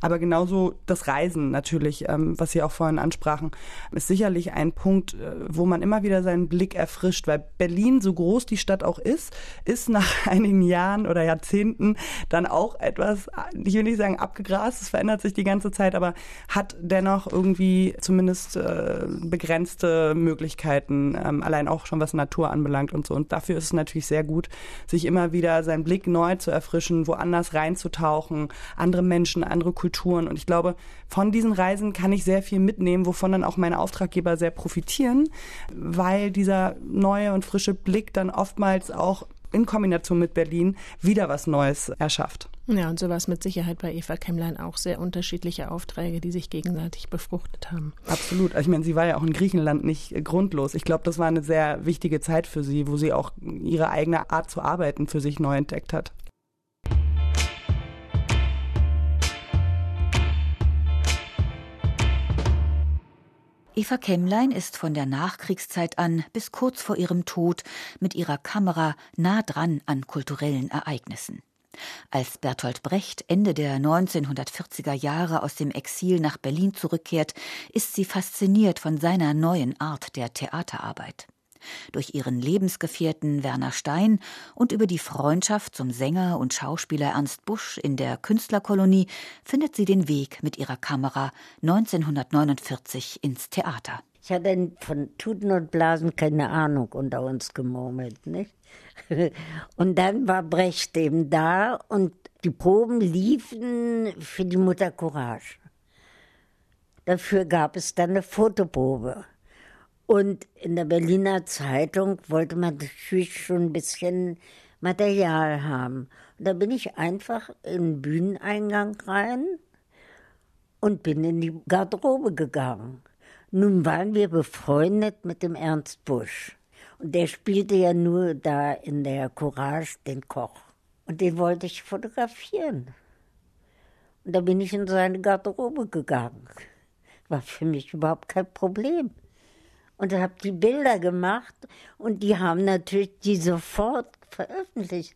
Aber genauso das Reisen natürlich, ähm, was Sie auch vorhin ansprachen, ist sicherlich ein Punkt, äh, wo man immer wieder seinen Blick erfrischt, weil Berlin, so groß die Stadt auch ist, ist nach einigen Jahren Jahren oder Jahrzehnten dann auch etwas, ich will nicht sagen abgegrast, es verändert sich die ganze Zeit, aber hat dennoch irgendwie zumindest äh, begrenzte Möglichkeiten, ähm, allein auch schon was Natur anbelangt und so. Und dafür ist es natürlich sehr gut, sich immer wieder seinen Blick neu zu erfrischen, woanders reinzutauchen, andere Menschen, andere Kulturen. Und ich glaube, von diesen Reisen kann ich sehr viel mitnehmen, wovon dann auch meine Auftraggeber sehr profitieren, weil dieser neue und frische Blick dann oftmals auch in Kombination mit Berlin wieder was Neues erschafft. Ja, und so war es mit Sicherheit bei Eva Kemmlein auch sehr unterschiedliche Aufträge, die sich gegenseitig befruchtet haben. Absolut. Ich meine, sie war ja auch in Griechenland nicht grundlos. Ich glaube, das war eine sehr wichtige Zeit für sie, wo sie auch ihre eigene Art zu arbeiten für sich neu entdeckt hat. Eva Kemmlein ist von der Nachkriegszeit an bis kurz vor ihrem Tod mit ihrer Kamera nah dran an kulturellen Ereignissen. Als Bertolt Brecht Ende der 1940er Jahre aus dem Exil nach Berlin zurückkehrt, ist sie fasziniert von seiner neuen Art der Theaterarbeit durch ihren Lebensgefährten Werner Stein und über die Freundschaft zum Sänger und Schauspieler Ernst Busch in der Künstlerkolonie findet sie den Weg mit ihrer Kamera 1949 ins Theater. Ich hatte von Tuten und Blasen keine Ahnung unter uns gemurmelt, nicht? Und dann war Brecht eben da und die Proben liefen für die Mutter Courage. Dafür gab es dann eine Fotoprobe. Und in der Berliner Zeitung wollte man natürlich schon ein bisschen Material haben. Und da bin ich einfach in den Bühneneingang rein und bin in die Garderobe gegangen. Nun waren wir befreundet mit dem Ernst Busch. Und der spielte ja nur da in der Courage den Koch. Und den wollte ich fotografieren. Und da bin ich in seine Garderobe gegangen. War für mich überhaupt kein Problem und habe die Bilder gemacht und die haben natürlich die sofort veröffentlicht.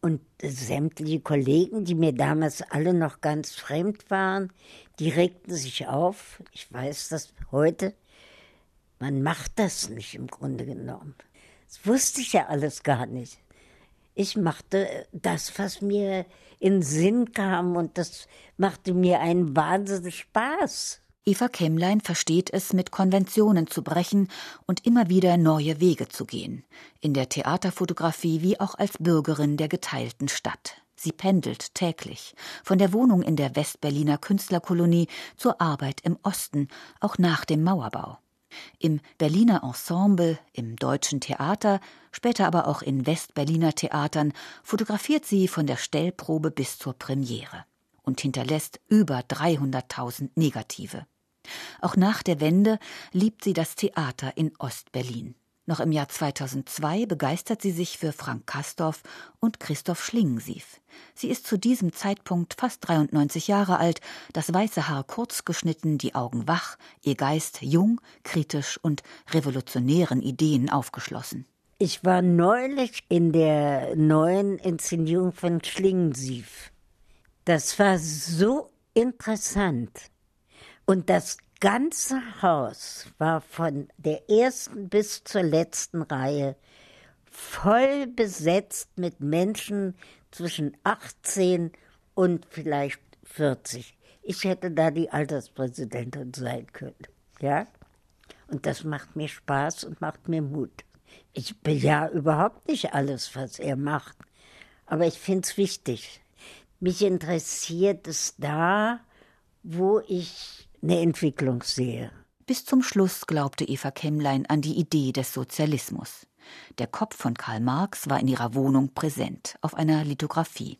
Und sämtliche Kollegen, die mir damals alle noch ganz fremd waren, die regten sich auf. Ich weiß das heute. Man macht das nicht im Grunde genommen. Das wusste ich ja alles gar nicht. Ich machte das, was mir in Sinn kam und das machte mir einen Wahnsinn Spaß. Eva Kemmlein versteht es, mit Konventionen zu brechen und immer wieder neue Wege zu gehen. In der Theaterfotografie wie auch als Bürgerin der geteilten Stadt. Sie pendelt täglich von der Wohnung in der Westberliner Künstlerkolonie zur Arbeit im Osten, auch nach dem Mauerbau. Im Berliner Ensemble, im Deutschen Theater, später aber auch in Westberliner Theatern fotografiert sie von der Stellprobe bis zur Premiere und hinterlässt über 300.000 Negative. Auch nach der Wende liebt sie das Theater in Ostberlin. Noch im Jahr 2002 begeistert sie sich für Frank Kastorf und Christoph Schlingensief. Sie ist zu diesem Zeitpunkt fast 93 Jahre alt, das weiße Haar kurz geschnitten, die Augen wach, ihr Geist jung, kritisch und revolutionären Ideen aufgeschlossen. Ich war neulich in der neuen Inszenierung von Schlingensief. Das war so interessant. Und das ganze Haus war von der ersten bis zur letzten Reihe voll besetzt mit Menschen zwischen 18 und vielleicht 40. Ich hätte da die Alterspräsidentin sein können. Ja? Und das macht mir Spaß und macht mir Mut. Ich bejahe überhaupt nicht alles, was er macht. Aber ich finde es wichtig. Mich interessiert es da, wo ich eine Entwicklung sehe. Bis zum Schluss glaubte Eva Kemmlein an die Idee des Sozialismus. Der Kopf von Karl Marx war in ihrer Wohnung präsent, auf einer Lithografie.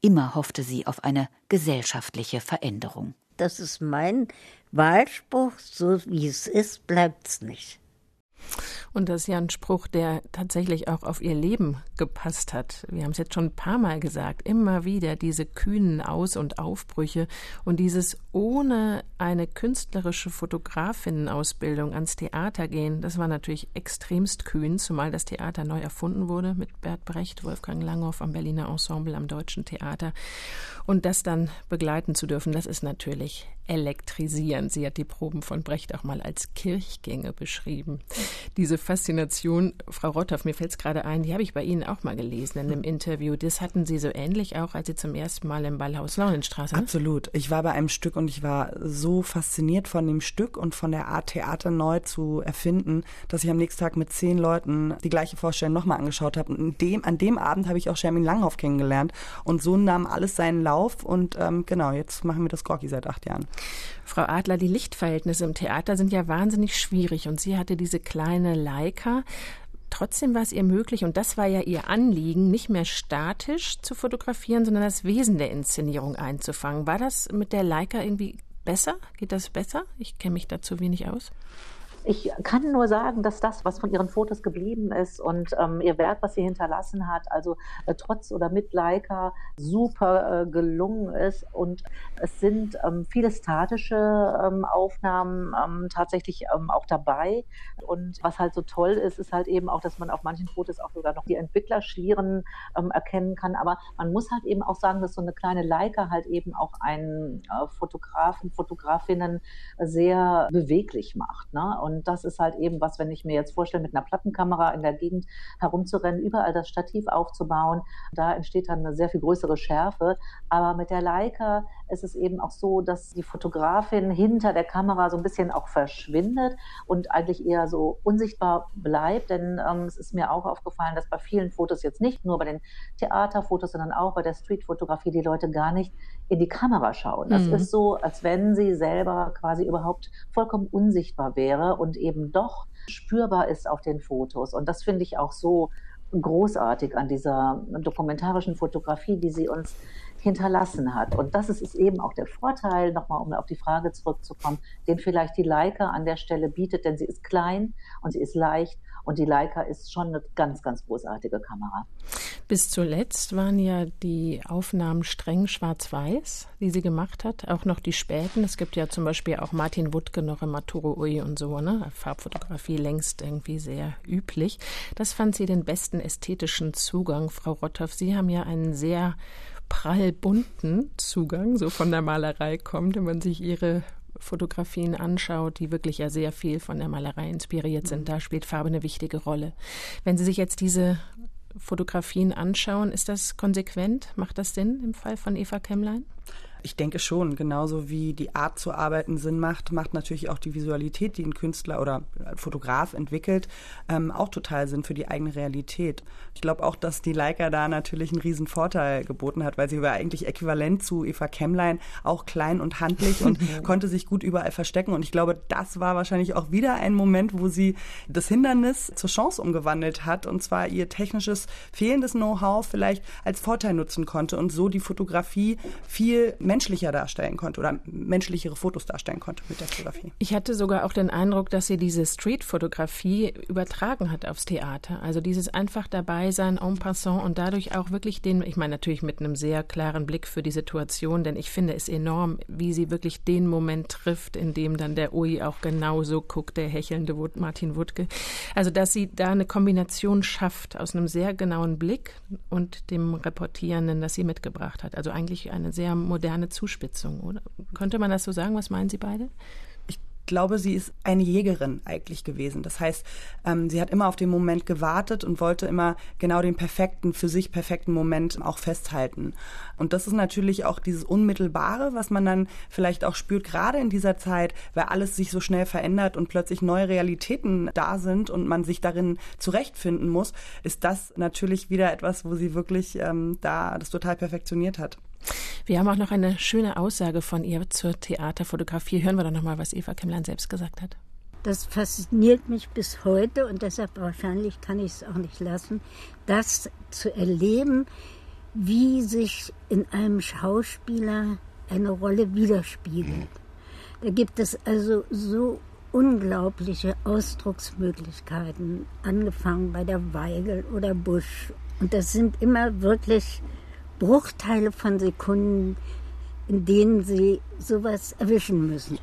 Immer hoffte sie auf eine gesellschaftliche Veränderung. Das ist mein Wahlspruch, so wie es ist, bleibt es nicht. Und das ist ja ein Spruch, der tatsächlich auch auf ihr Leben gepasst hat. Wir haben es jetzt schon ein paar Mal gesagt. Immer wieder diese kühnen Aus- und Aufbrüche und dieses ohne eine künstlerische Fotografinnenausbildung ans Theater gehen. Das war natürlich extremst kühn, zumal das Theater neu erfunden wurde mit Bert Brecht, Wolfgang Langhoff am Berliner Ensemble am Deutschen Theater. Und das dann begleiten zu dürfen, das ist natürlich elektrisierend. Sie hat die Proben von Brecht auch mal als Kirchgänge beschrieben. Diese Faszination, Frau Rotthoff, mir fällt es gerade ein, die habe ich bei Ihnen auch mal gelesen in einem Interview. Das hatten Sie so ähnlich auch, als Sie zum ersten Mal im Ballhaus Launenstraße. Absolut. Ich war bei einem Stück und ich war so fasziniert von dem Stück und von der Art Theater neu zu erfinden, dass ich am nächsten Tag mit zehn Leuten die gleiche Vorstellung nochmal angeschaut habe. Und dem, an dem Abend habe ich auch Shermin Langhoff kennengelernt. Und so nahm alles seinen Lauf. Und ähm, genau, jetzt machen wir das Gorki seit acht Jahren. Frau Adler, die Lichtverhältnisse im Theater sind ja wahnsinnig schwierig und sie hatte diese kleine Leica. Trotzdem war es ihr möglich, und das war ja ihr Anliegen, nicht mehr statisch zu fotografieren, sondern das Wesen der Inszenierung einzufangen. War das mit der Leica irgendwie besser? Geht das besser? Ich kenne mich dazu wenig aus. Ich kann nur sagen, dass das, was von ihren Fotos geblieben ist und ähm, ihr Werk, was sie hinterlassen hat, also äh, trotz oder mit Leica super äh, gelungen ist. Und es sind ähm, viele statische ähm, Aufnahmen ähm, tatsächlich ähm, auch dabei. Und was halt so toll ist, ist halt eben auch, dass man auf manchen Fotos auch sogar noch die Entwicklerschlieren ähm, erkennen kann. Aber man muss halt eben auch sagen, dass so eine kleine Leica halt eben auch einen äh, Fotografen, Fotografinnen sehr beweglich macht. Ne? Und und das ist halt eben was, wenn ich mir jetzt vorstelle, mit einer Plattenkamera in der Gegend herumzurennen, überall das Stativ aufzubauen, da entsteht dann eine sehr viel größere Schärfe. Aber mit der Leica ist es eben auch so, dass die Fotografin hinter der Kamera so ein bisschen auch verschwindet und eigentlich eher so unsichtbar bleibt. Denn ähm, es ist mir auch aufgefallen, dass bei vielen Fotos jetzt nicht nur bei den Theaterfotos, sondern auch bei der Streetfotografie die Leute gar nicht in die Kamera schauen. Das mhm. ist so, als wenn sie selber quasi überhaupt vollkommen unsichtbar wäre und eben doch spürbar ist auf den Fotos. Und das finde ich auch so großartig an dieser dokumentarischen Fotografie, die sie uns hinterlassen hat. Und das ist, eben auch der Vorteil, nochmal um auf die Frage zurückzukommen, den vielleicht die Leica an der Stelle bietet, denn sie ist klein und sie ist leicht und die Leica ist schon eine ganz, ganz großartige Kamera. Bis zuletzt waren ja die Aufnahmen streng schwarz-weiß, die sie gemacht hat. Auch noch die späten. Es gibt ja zum Beispiel auch Martin Wuttke noch im Maturo Ui und so, ne? Farbfotografie längst irgendwie sehr üblich. Das fand sie den besten ästhetischen Zugang, Frau Rotthoff. Sie haben ja einen sehr prall bunten Zugang, so von der Malerei kommt, wenn man sich ihre Fotografien anschaut, die wirklich ja sehr viel von der Malerei inspiriert sind, da spielt Farbe eine wichtige Rolle. Wenn Sie sich jetzt diese Fotografien anschauen, ist das konsequent? Macht das Sinn im Fall von Eva Kemmlein? Ich denke schon, genauso wie die Art zu arbeiten Sinn macht, macht natürlich auch die Visualität, die ein Künstler oder Fotograf entwickelt, ähm, auch total Sinn für die eigene Realität. Ich glaube auch, dass die Leica da natürlich einen riesen Vorteil geboten hat, weil sie war eigentlich äquivalent zu Eva Kemmlein, auch klein und handlich und konnte sich gut überall verstecken. Und ich glaube, das war wahrscheinlich auch wieder ein Moment, wo sie das Hindernis zur Chance umgewandelt hat und zwar ihr technisches fehlendes Know-how vielleicht als Vorteil nutzen konnte und so die Fotografie viel menschlicher darstellen konnte oder menschlichere Fotos darstellen konnte mit der Fotografie. Ich hatte sogar auch den Eindruck, dass sie diese Street-Fotografie übertragen hat aufs Theater. Also dieses einfach dabei sein, en passant und dadurch auch wirklich den, ich meine natürlich mit einem sehr klaren Blick für die Situation, denn ich finde es enorm, wie sie wirklich den Moment trifft, in dem dann der Ui auch genauso guckt, der hechelnde Martin Wuttke. Also dass sie da eine Kombination schafft aus einem sehr genauen Blick und dem Reportierenden, das sie mitgebracht hat. Also eigentlich eine sehr moderne eine Zuspitzung, oder? Könnte man das so sagen? Was meinen Sie beide? glaube, sie ist eine Jägerin eigentlich gewesen. Das heißt, ähm, sie hat immer auf den Moment gewartet und wollte immer genau den perfekten, für sich perfekten Moment auch festhalten. Und das ist natürlich auch dieses Unmittelbare, was man dann vielleicht auch spürt, gerade in dieser Zeit, weil alles sich so schnell verändert und plötzlich neue Realitäten da sind und man sich darin zurechtfinden muss, ist das natürlich wieder etwas, wo sie wirklich ähm, da das total perfektioniert hat. Wir haben auch noch eine schöne Aussage von ihr zur Theaterfotografie. Hören wir doch noch mal, was Eva Kemmlein selbst gesagt hat. Das fasziniert mich bis heute und deshalb wahrscheinlich kann ich es auch nicht lassen, das zu erleben, wie sich in einem Schauspieler eine Rolle widerspiegelt. Da gibt es also so unglaubliche Ausdrucksmöglichkeiten, angefangen bei der Weigel oder Busch. Und das sind immer wirklich Bruchteile von Sekunden, in denen sie sowas erwischen müssen.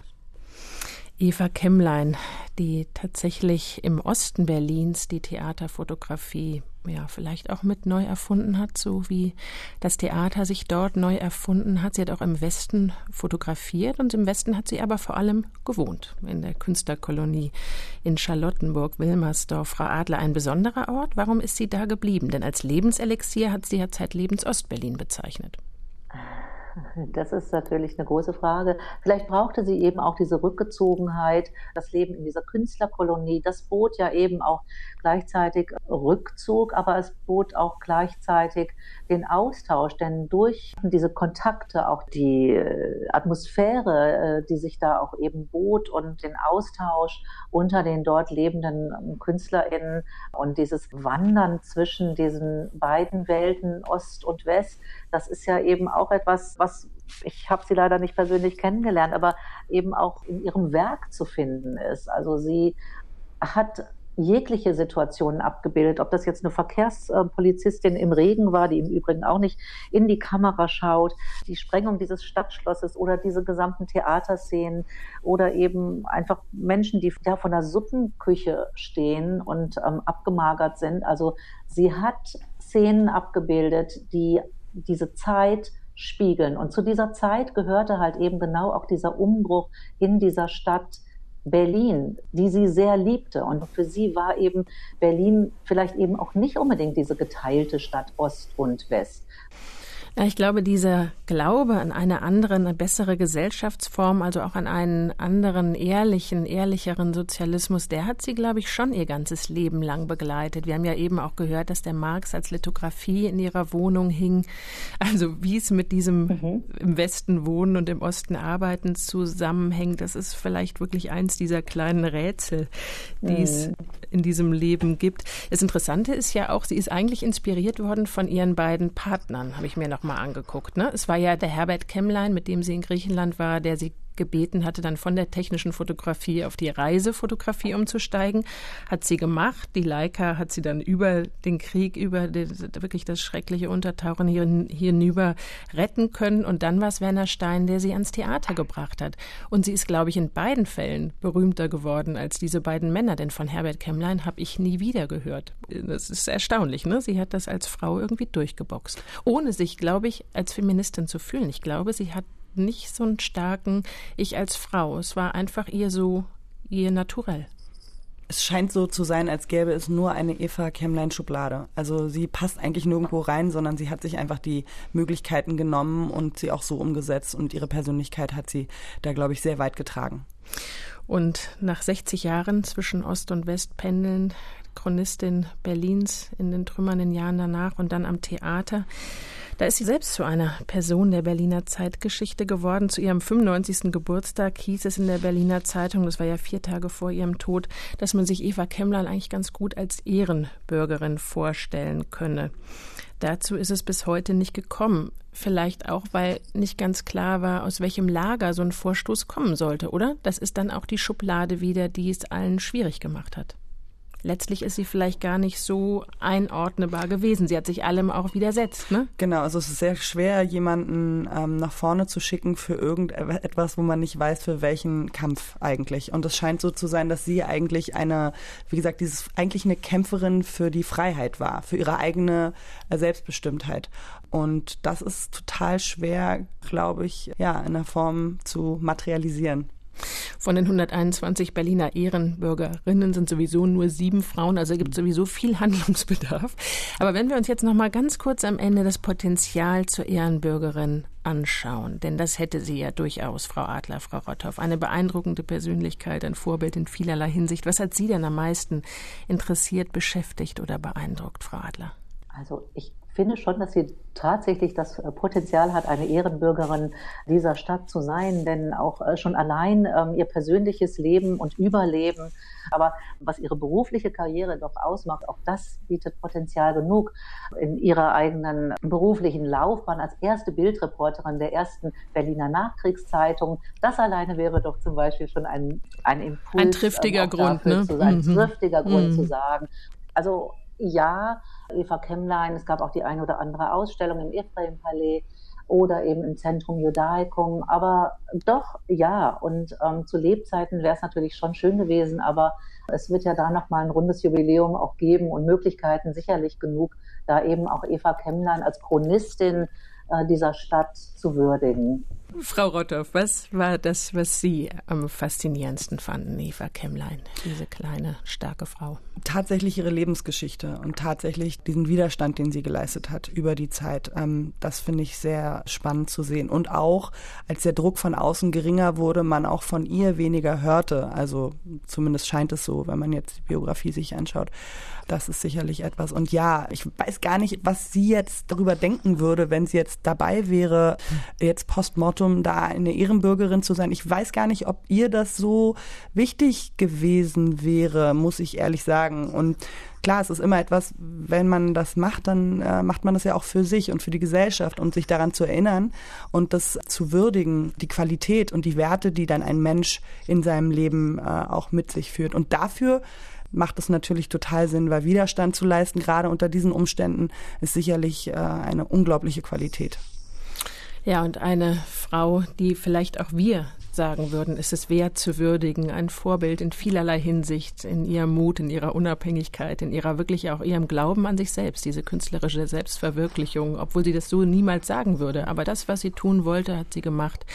Eva Kemmlein, die tatsächlich im Osten Berlins die Theaterfotografie ja vielleicht auch mit neu erfunden hat, so wie das Theater sich dort neu erfunden hat. Sie hat auch im Westen fotografiert und im Westen hat sie aber vor allem gewohnt, in der Künstlerkolonie in Charlottenburg, Wilmersdorf. Frau Adler, ein besonderer Ort. Warum ist sie da geblieben? Denn als Lebenselixier hat sie ja zeitlebens Ostberlin bezeichnet. Das ist natürlich eine große Frage. Vielleicht brauchte sie eben auch diese Rückgezogenheit, das Leben in dieser Künstlerkolonie. Das bot ja eben auch gleichzeitig Rückzug, aber es bot auch gleichzeitig den Austausch, denn durch diese Kontakte, auch die äh, Atmosphäre, äh, die sich da auch eben bot und den Austausch unter den dort lebenden KünstlerInnen und dieses Wandern zwischen diesen beiden Welten, Ost und West, das ist ja eben auch etwas, was ich habe sie leider nicht persönlich kennengelernt, aber eben auch in ihrem Werk zu finden ist. Also sie hat jegliche Situationen abgebildet, ob das jetzt eine Verkehrspolizistin im Regen war, die im Übrigen auch nicht in die Kamera schaut, die Sprengung dieses Stadtschlosses oder diese gesamten Theaterszenen oder eben einfach Menschen, die da von der Suppenküche stehen und ähm, abgemagert sind. Also sie hat Szenen abgebildet, die diese Zeit spiegeln. Und zu dieser Zeit gehörte halt eben genau auch dieser Umbruch in dieser Stadt, Berlin, die sie sehr liebte. Und für sie war eben Berlin vielleicht eben auch nicht unbedingt diese geteilte Stadt Ost und West, ja, ich glaube, dieser Glaube an eine andere, eine bessere Gesellschaftsform, also auch an einen anderen, ehrlichen, ehrlicheren Sozialismus, der hat sie, glaube ich, schon ihr ganzes Leben lang begleitet. Wir haben ja eben auch gehört, dass der Marx als Lithografie in ihrer Wohnung hing. Also wie es mit diesem mhm. im Westen wohnen und im Osten arbeiten zusammenhängt, das ist vielleicht wirklich eins dieser kleinen Rätsel, die mhm. es in diesem Leben gibt. Das Interessante ist ja auch, sie ist eigentlich inspiriert worden von ihren beiden Partnern, habe ich mir noch mal angeguckt. Ne? Es war ja der Herbert Kemmlein, mit dem sie in Griechenland war, der sie gebeten hatte, dann von der technischen Fotografie auf die Reisefotografie umzusteigen. Hat sie gemacht. Die Leica hat sie dann über den Krieg, über die, wirklich das schreckliche Untertauchen hier, hinüber retten können. Und dann war es Werner Stein, der sie ans Theater gebracht hat. Und sie ist, glaube ich, in beiden Fällen berühmter geworden als diese beiden Männer. Denn von Herbert Kemmlein habe ich nie wieder gehört. Das ist erstaunlich. Ne? Sie hat das als Frau irgendwie durchgeboxt. Ohne sich, glaube ich, als Feministin zu fühlen. Ich glaube, sie hat nicht so einen starken Ich als Frau. Es war einfach ihr so, ihr naturell. Es scheint so zu sein, als gäbe es nur eine Eva Kemmlein-Schublade. Also sie passt eigentlich nirgendwo rein, sondern sie hat sich einfach die Möglichkeiten genommen und sie auch so umgesetzt und ihre Persönlichkeit hat sie da, glaube ich, sehr weit getragen. Und nach 60 Jahren zwischen Ost und West pendeln, Chronistin Berlins in den trümmernden Jahren danach und dann am Theater, da ist sie selbst zu einer Person der Berliner Zeitgeschichte geworden. Zu ihrem 95. Geburtstag hieß es in der Berliner Zeitung, das war ja vier Tage vor ihrem Tod, dass man sich Eva Kemmler eigentlich ganz gut als Ehrenbürgerin vorstellen könne. Dazu ist es bis heute nicht gekommen. Vielleicht auch, weil nicht ganz klar war, aus welchem Lager so ein Vorstoß kommen sollte, oder? Das ist dann auch die Schublade wieder, die es allen schwierig gemacht hat letztlich ist sie vielleicht gar nicht so einordnbar gewesen. Sie hat sich allem auch widersetzt, ne? Genau, also es ist sehr schwer, jemanden ähm, nach vorne zu schicken für irgendetwas, wo man nicht weiß, für welchen Kampf eigentlich. Und es scheint so zu sein, dass sie eigentlich eine, wie gesagt, dieses eigentlich eine Kämpferin für die Freiheit war, für ihre eigene äh, Selbstbestimmtheit. Und das ist total schwer, glaube ich, ja, in der Form zu materialisieren. Von den 121 Berliner Ehrenbürgerinnen sind sowieso nur sieben Frauen, also gibt es sowieso viel Handlungsbedarf. Aber wenn wir uns jetzt noch mal ganz kurz am Ende das Potenzial zur Ehrenbürgerin anschauen, denn das hätte sie ja durchaus, Frau Adler, Frau Rotthoff, eine beeindruckende Persönlichkeit, ein Vorbild in vielerlei Hinsicht. Was hat Sie denn am meisten interessiert, beschäftigt oder beeindruckt, Frau Adler? Also ich finde schon, dass sie tatsächlich das äh, Potenzial hat, eine Ehrenbürgerin dieser Stadt zu sein, denn auch äh, schon allein ähm, ihr persönliches Leben und Überleben, aber was ihre berufliche Karriere doch ausmacht, auch das bietet Potenzial genug in ihrer eigenen beruflichen Laufbahn als erste Bildreporterin der ersten Berliner Nachkriegszeitung. Das alleine wäre doch zum Beispiel schon ein, ein Impuls. Ein triftiger Grund, ne? Zu, ein mhm. triftiger Grund mhm. zu sagen. Also ja, Eva Kemmlein, es gab auch die eine oder andere Ausstellung im Ephraim-Palais oder eben im Zentrum Judaicum. Aber doch, ja, und ähm, zu Lebzeiten wäre es natürlich schon schön gewesen, aber es wird ja da nochmal ein rundes Jubiläum auch geben und Möglichkeiten sicherlich genug, da eben auch Eva Kemmlein als Chronistin äh, dieser Stadt zu würdigen. Frau Rotthoff, was war das, was Sie am faszinierendsten fanden, Eva Kemmlein, diese kleine, starke Frau? Tatsächlich ihre Lebensgeschichte und tatsächlich diesen Widerstand, den sie geleistet hat über die Zeit. Ähm, das finde ich sehr spannend zu sehen. Und auch, als der Druck von außen geringer wurde, man auch von ihr weniger hörte. Also zumindest scheint es so, wenn man jetzt die Biografie sich anschaut. Das ist sicherlich etwas. Und ja, ich weiß gar nicht, was sie jetzt darüber denken würde, wenn sie jetzt dabei wäre, jetzt postmortem da eine Ehrenbürgerin zu sein. Ich weiß gar nicht, ob ihr das so wichtig gewesen wäre, muss ich ehrlich sagen. Und klar, es ist immer etwas, wenn man das macht, dann äh, macht man das ja auch für sich und für die Gesellschaft und sich daran zu erinnern und das zu würdigen, die Qualität und die Werte, die dann ein Mensch in seinem Leben äh, auch mit sich führt. Und dafür macht es natürlich total Sinn, weil Widerstand zu leisten, gerade unter diesen Umständen, ist sicherlich äh, eine unglaubliche Qualität. Ja, und eine Frau, die vielleicht auch wir sagen würden, ist es wert zu würdigen, ein Vorbild in vielerlei Hinsicht, in ihrem Mut, in ihrer Unabhängigkeit, in ihrer wirklich auch ihrem Glauben an sich selbst, diese künstlerische Selbstverwirklichung, obwohl sie das so niemals sagen würde. Aber das, was sie tun wollte, hat sie gemacht.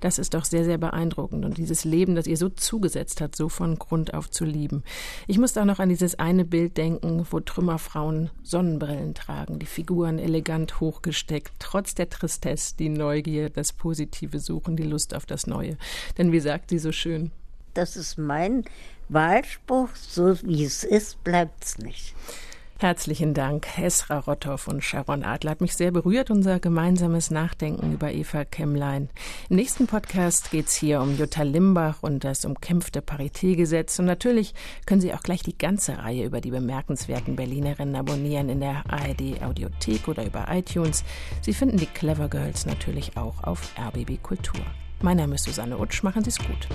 Das ist doch sehr, sehr beeindruckend. Und dieses Leben, das ihr so zugesetzt hat, so von Grund auf zu lieben. Ich muss auch noch an dieses eine Bild denken, wo Trümmerfrauen Sonnenbrillen tragen, die Figuren elegant hochgesteckt, trotz der Tristesse, die Neugier, das Positive suchen, die Lust auf das Neue. Denn wie sagt sie so schön? Das ist mein Wahlspruch, so wie es ist, bleibt es nicht. Herzlichen Dank, Esra Rotthoff und Sharon Adler. Hat mich sehr berührt, unser gemeinsames Nachdenken über Eva Kemmlein. Im nächsten Podcast geht es hier um Jutta Limbach und das umkämpfte Paritätgesetz. Und natürlich können Sie auch gleich die ganze Reihe über die bemerkenswerten Berlinerinnen abonnieren in der ARD Audiothek oder über iTunes. Sie finden die Clever Girls natürlich auch auf RBB Kultur. Mein Name ist Susanne Utsch. Machen Sie es gut.